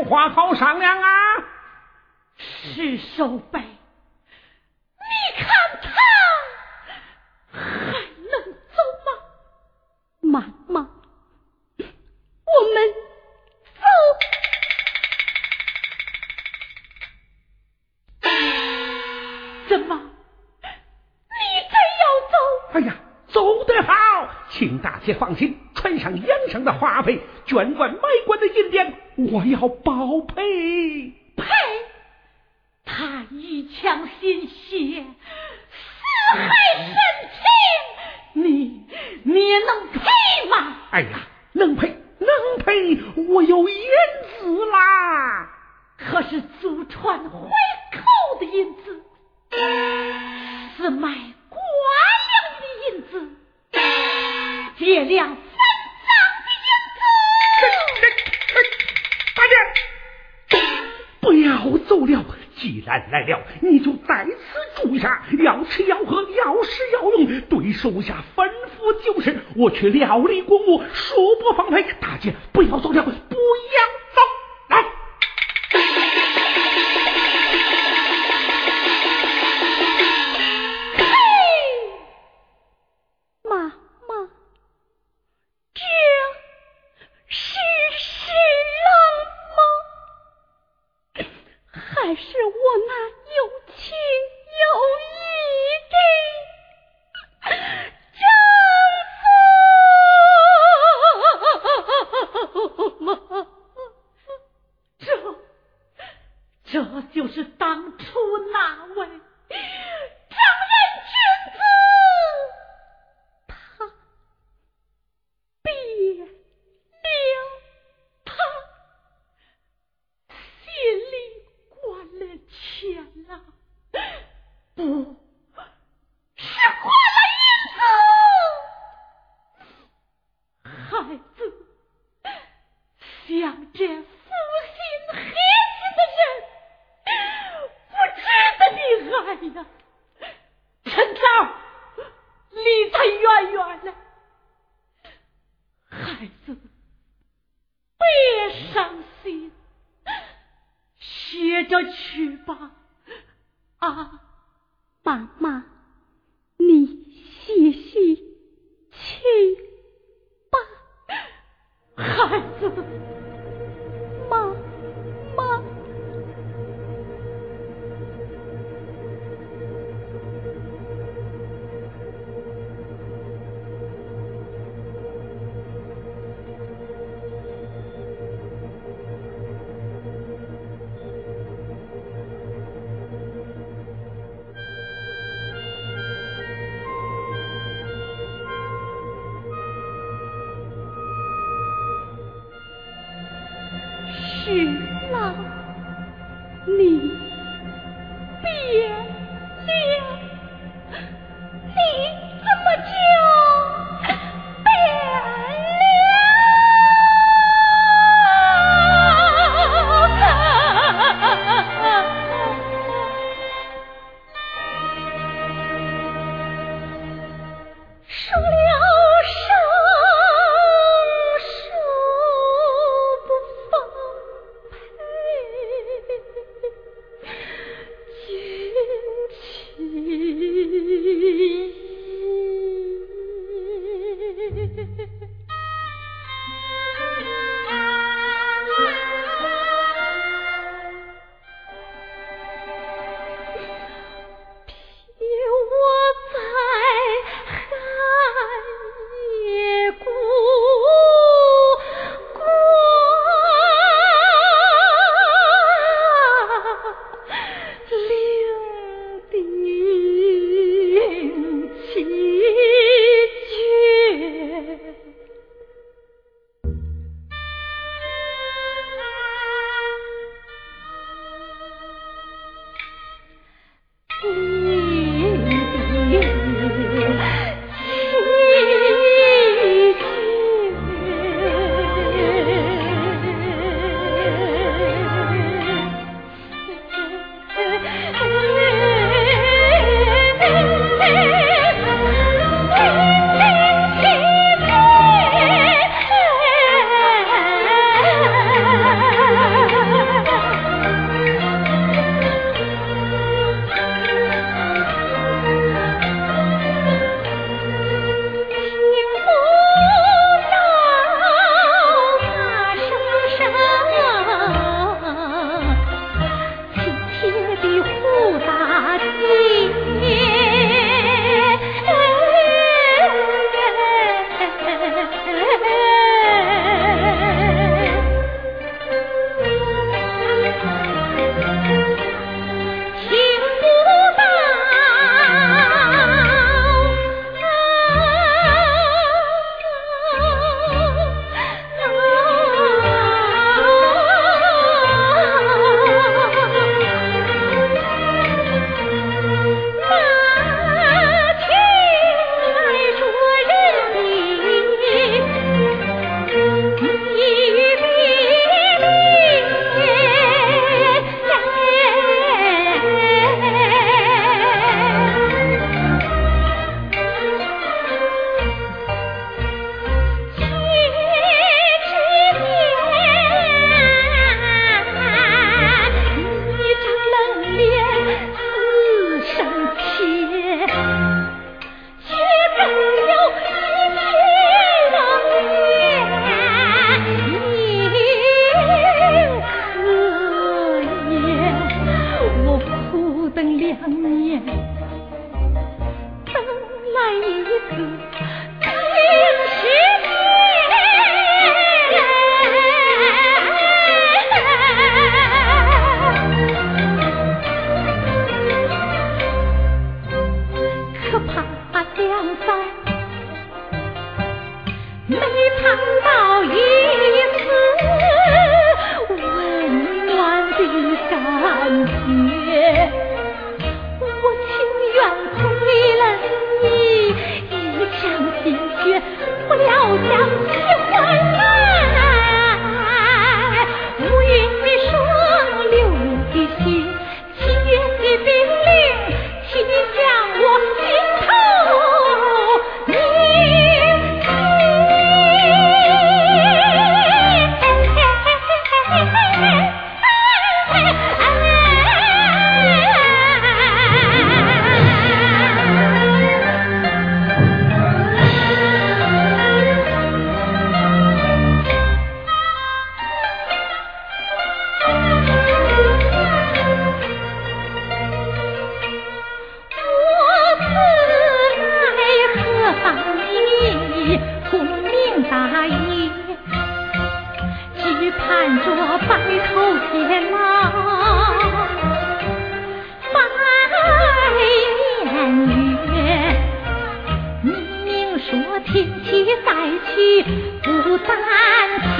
有话好商量啊。是守备，你看他还能走吗？妈妈，我们走。怎么？你真要走？哎呀，走得好，请大姐放心，穿上养生的花配，捐官买官的银点，我要包赔。赔？他一腔心血，四海深情，你你能赔吗？哎呀，能赔能赔，我有银子啦。可是祖传回扣的银子，是卖官粮的银子，借两分赃的银子。大姐，不要走了。既然来了，你就在此住下，要吃要喝，要食要用，对手下吩咐就是。我去料理公务，恕不奉陪。大姐，不要走了，不要一个。行了你别盼着白头偕老，拜年月，明明说天气再去，不担心。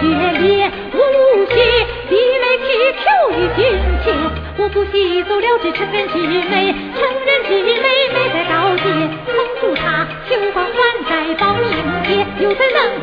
铁链，我无锡弟妹去求于军情，我不惜走了这成人之美，成人之美美在高街，封住他，雄风万载保英杰，又怎能？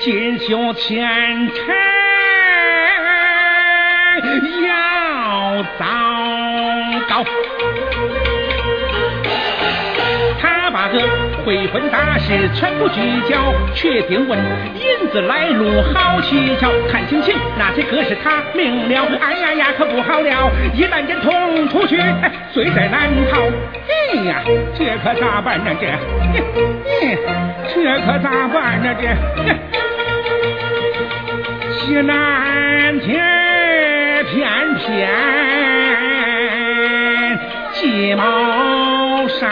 锦绣前程要糟糕。他把个悔婚大事全部聚焦，却听闻银子来路好蹊跷。看情，那些可是他明了。哎呀呀，可不好了！一旦间捅出去，罪在难逃。哎呀，这可咋办呢？这，这可咋办呢？这。西南天片片鸡毛山。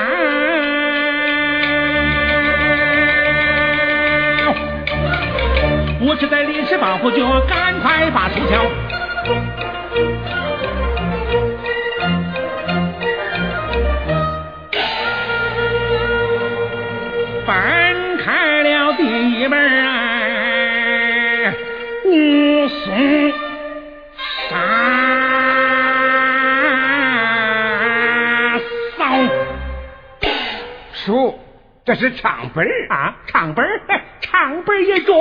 我只在临时抱佛脚，赶快把手敲。翻开了第一门、啊。你松杀嫂叔这是唱本啊唱本嘿唱本也中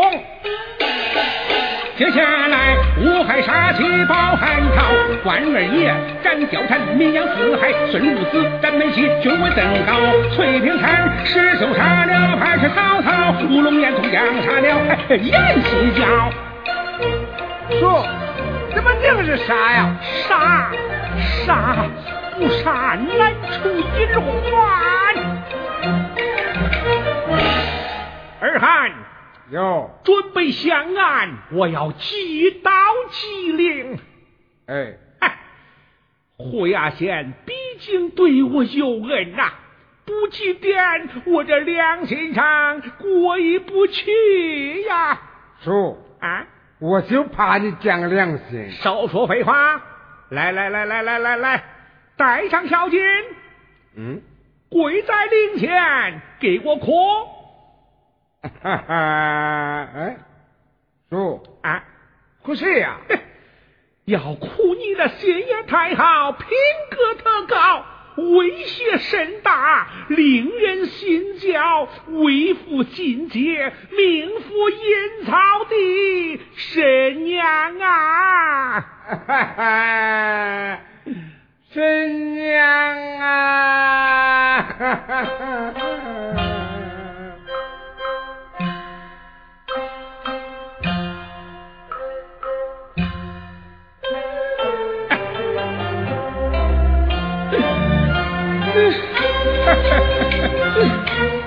接下来五海杀妻保汉朝关二爷斩貂蝉名扬四海孙武子斩梅戏军威登高翠屏山石秀杀了还是曹操乌龙岩铜像杀了嘿嘿演叫说，怎么定是杀呀？杀杀不杀，难出隐患。二汉。哟准备相案，我要祭刀祭灵。哎，胡亚仙毕竟对我有恩呐，不祭奠我这良心上过意不去呀。叔啊，我就怕你讲良心。少说废话，来来来来来来来，带上小金。嗯，跪在灵前给我磕。哈哈，哎，叔啊，哭谁呀？要哭你的心眼太好，品格特高，威胁甚大，令人心焦，为父进阶，命赴阴曹的神娘啊！哈哈，神娘啊！哈哈哈。Ha ha ha ha!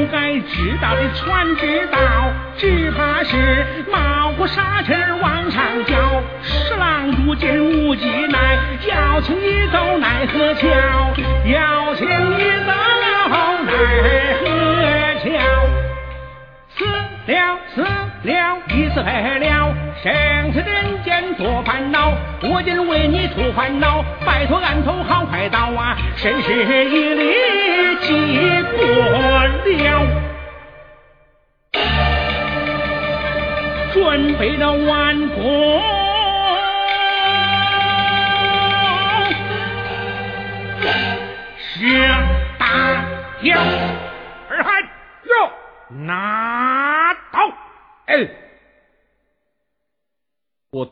不该知道的全知道只怕是冒火杀气往上浇。十郎如今无计奈要请你走奈何桥要请你走奈何桥死了死了一死白了生死人间多烦恼，我今为你除烦恼，拜托案头好快到啊，身世一礼结过了。准备了万功，是大将二汉哟，拿刀，哎。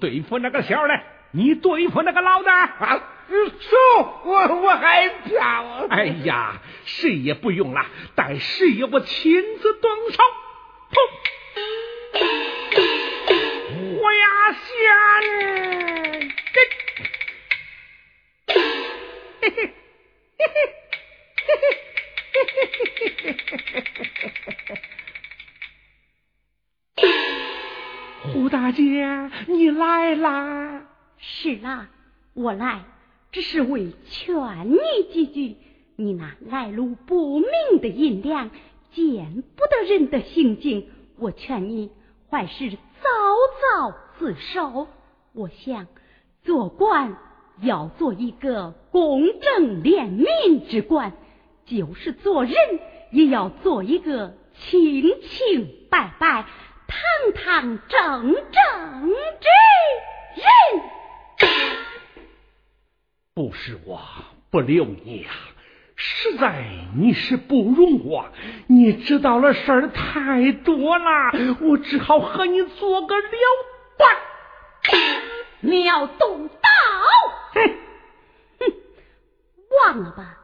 对付那个小的你对付那个老的啊！叔，我我害怕。哎呀，谁也不用了，待师爷我亲自动手。砰！火牙仙，嘿嘿嘿嘿嘿嘿嘿嘿嘿嘿嘿嘿。胡大姐，你来啦！是啦，我来。只是为劝你几句。你那来路不明的银两，见不得人的行径，我劝你还是早早自首。我想做官要做一个公正廉明之官，就是做人也要做一个清清白白、堂堂正正之人。不是我不留你呀。实在你是不容我，你知道了事儿太多了，我只好和你做个了断。你要动刀？哼哼，忘了吧，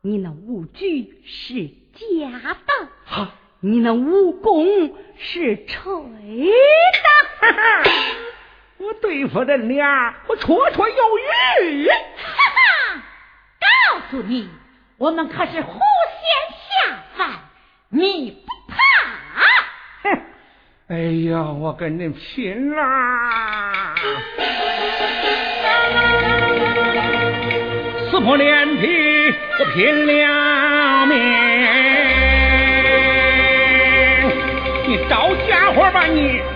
你那武举是假的，哈，你那武功是吹的。哈哈，我对付人俩，我绰绰有余。哈哈，告诉你。我们可是狐仙下凡，你不怕？哼！哎呀，我跟你拼啦！撕破脸皮，我拼了命！找家伙吧你！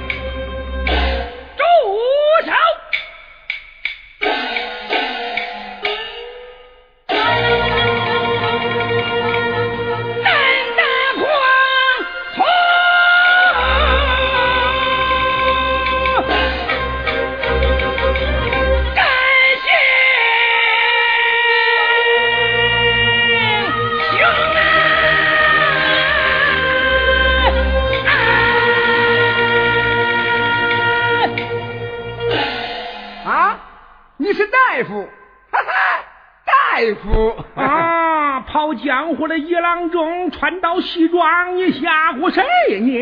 你吓唬谁呀你？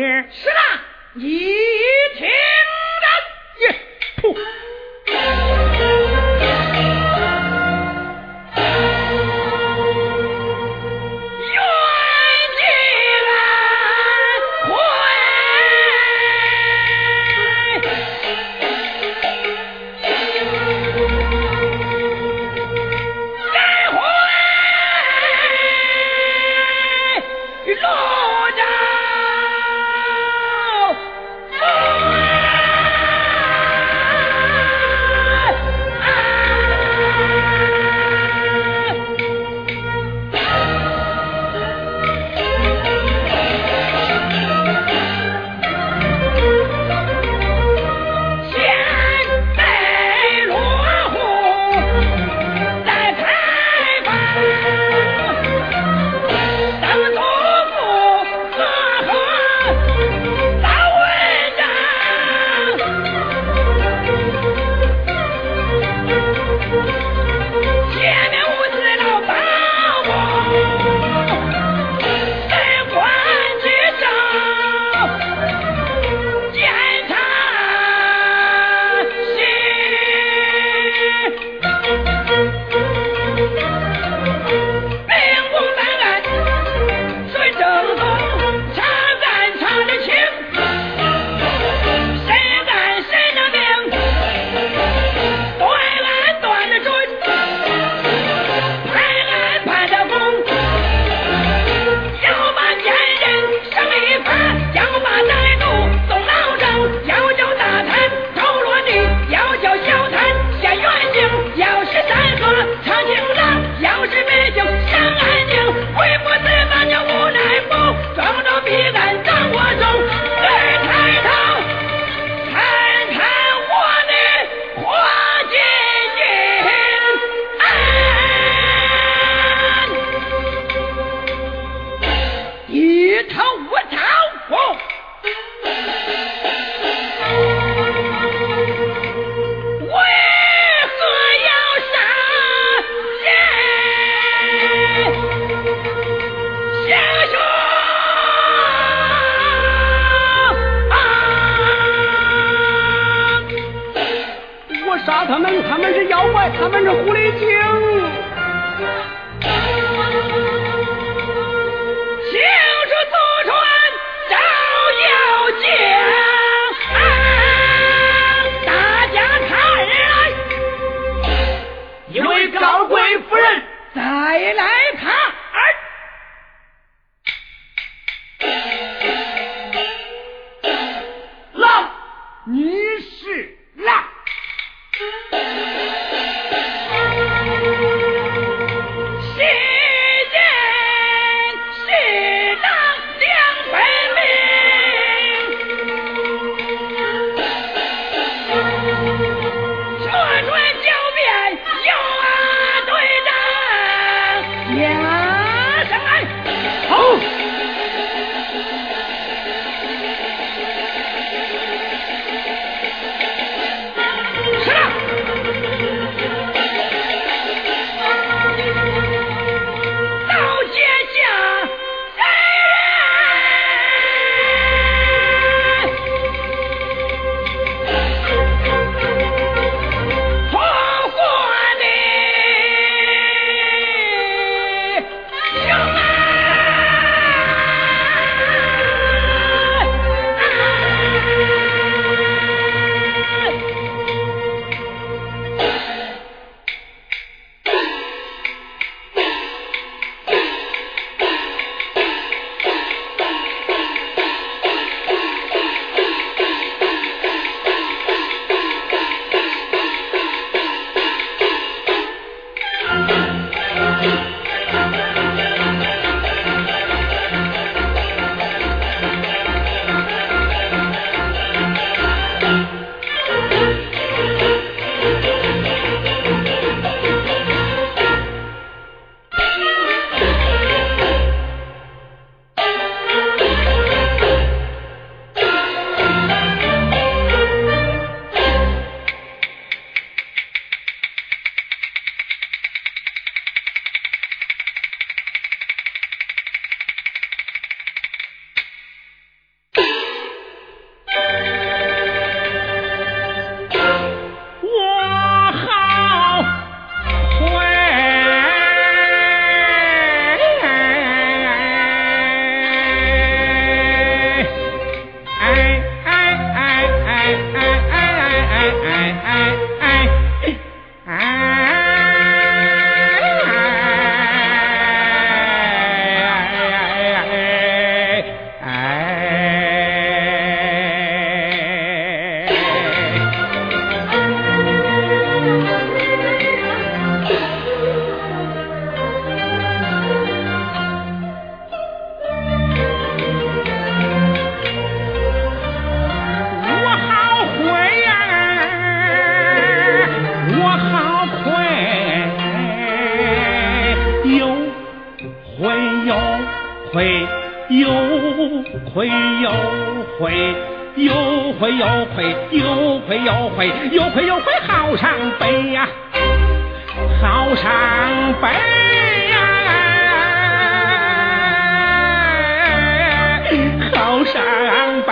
有亏有亏有亏有亏有亏有亏有亏有亏好伤悲呀，好伤悲呀，好伤悲。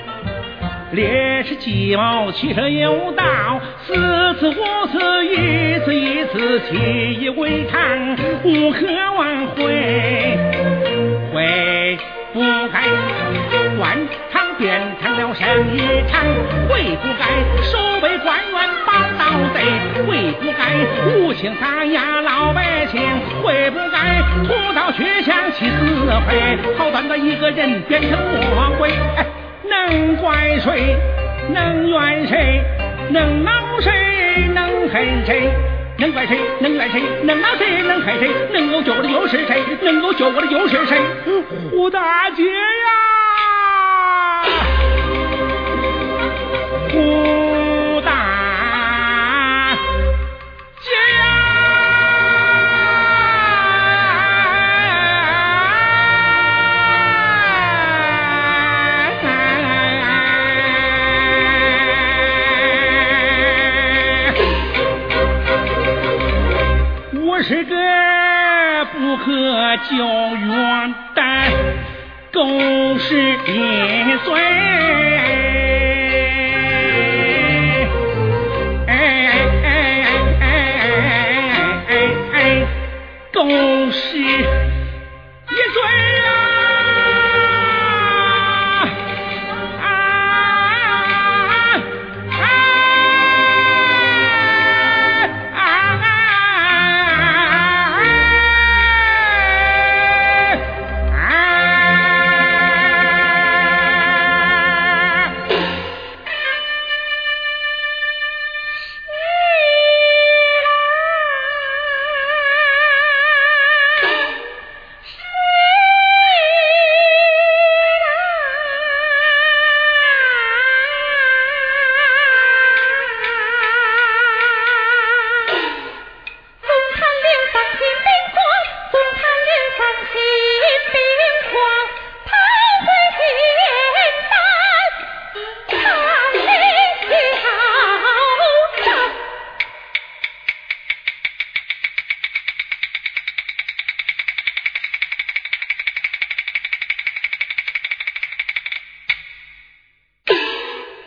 烈士鸡毛，七车有道；四次五次，一次一次，起义违抗，无可挽回，悔不该官场变成了生意场，悔不该守卫官员。盗贼悔不该无情打压老百姓，悔不该屠刀取枪气死会，好端端一个人变成魔鬼，能怪谁？能怨谁？能恼谁？能恨谁？能怪谁？能怨谁？能恼谁？能恨谁？能够救我的又是谁？能够救我的又是谁？胡大姐呀！胡。十个不可叫元旦，狗是年岁。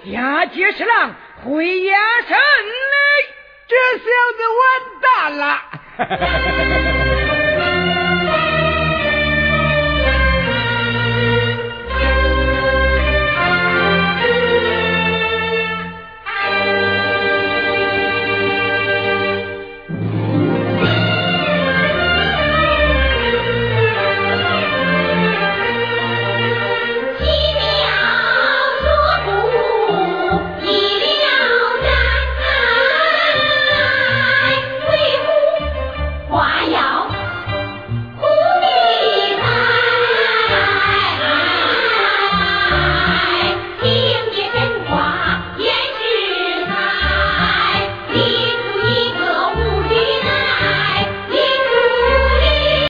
押解侍郎回衙城嘞，这小子完蛋了。